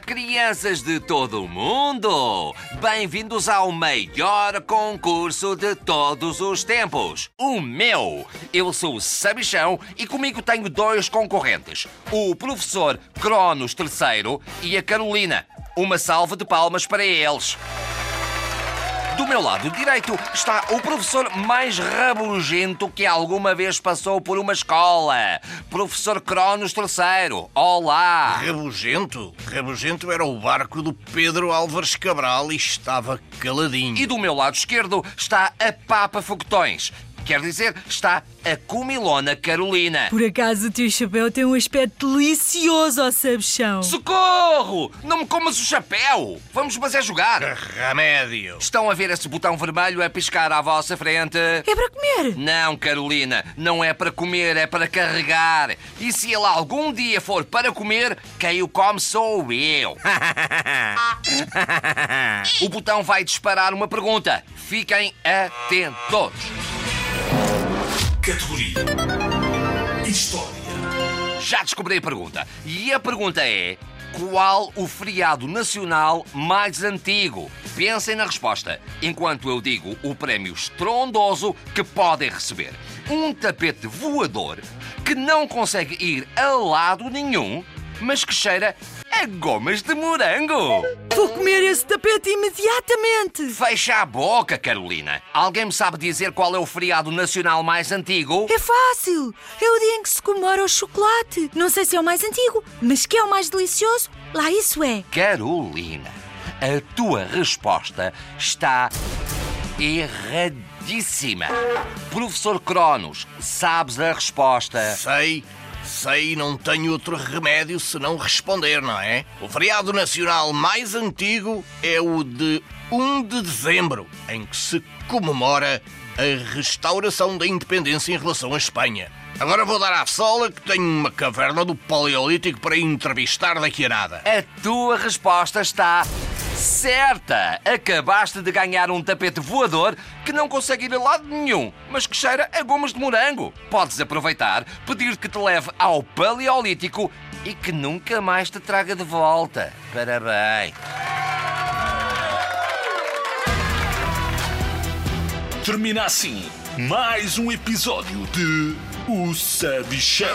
Crianças de todo o mundo! Bem-vindos ao maior concurso de todos os tempos, o meu! Eu sou o Sabichão e comigo tenho dois concorrentes, o professor Cronos III e a Carolina. Uma salva de palmas para eles! Do meu lado direito está o professor mais rabugento que alguma vez passou por uma escola. Professor Cronos III. Olá! Rabugento? Rabugento era o barco do Pedro Álvares Cabral e estava caladinho. E do meu lado esquerdo está a Papa Foguetões. Quer dizer, está a comilona Carolina. Por acaso o teu chapéu tem um aspecto delicioso ao sabichão. Socorro! Não me comas o chapéu! Vamos, mas é jogar! Remédio. Estão a ver esse botão vermelho a piscar à vossa frente? É para comer. Não, Carolina, não é para comer, é para carregar. E se ele algum dia for para comer, quem o come sou eu. o botão vai disparar uma pergunta. Fiquem atentos. Categoria História. Já descobri a pergunta. E a pergunta é: qual o feriado nacional mais antigo? Pensem na resposta, enquanto eu digo o prémio estrondoso que podem receber. Um tapete voador que não consegue ir a lado nenhum, mas que cheira a gomas de morango. Vou comer esse tapete imediatamente. Fecha a boca, Carolina. Alguém me sabe dizer qual é o feriado nacional mais antigo? É fácil. É o dia em que se comemora o chocolate. Não sei se é o mais antigo, mas que é o mais delicioso, lá isso é. Carolina, a tua resposta está erradíssima. Professor Cronos, sabes a resposta? Sei, sei, não tenho outro remédio senão responder, não é? O feriado nacional mais antigo é o de 1 de dezembro, em que se comemora a restauração da independência em relação à Espanha. Agora vou dar à sola que tenho uma caverna do Paleolítico para entrevistar daqui a nada. A tua resposta está certa. Acabaste de ganhar um tapete voador que não consegue ir a lado nenhum, mas que cheira a gomas de morango. Podes aproveitar, pedir que te leve ao Paleolítico e que nunca mais te traga de volta. Parabéns. Termina assim mais um episódio de O Sabichão.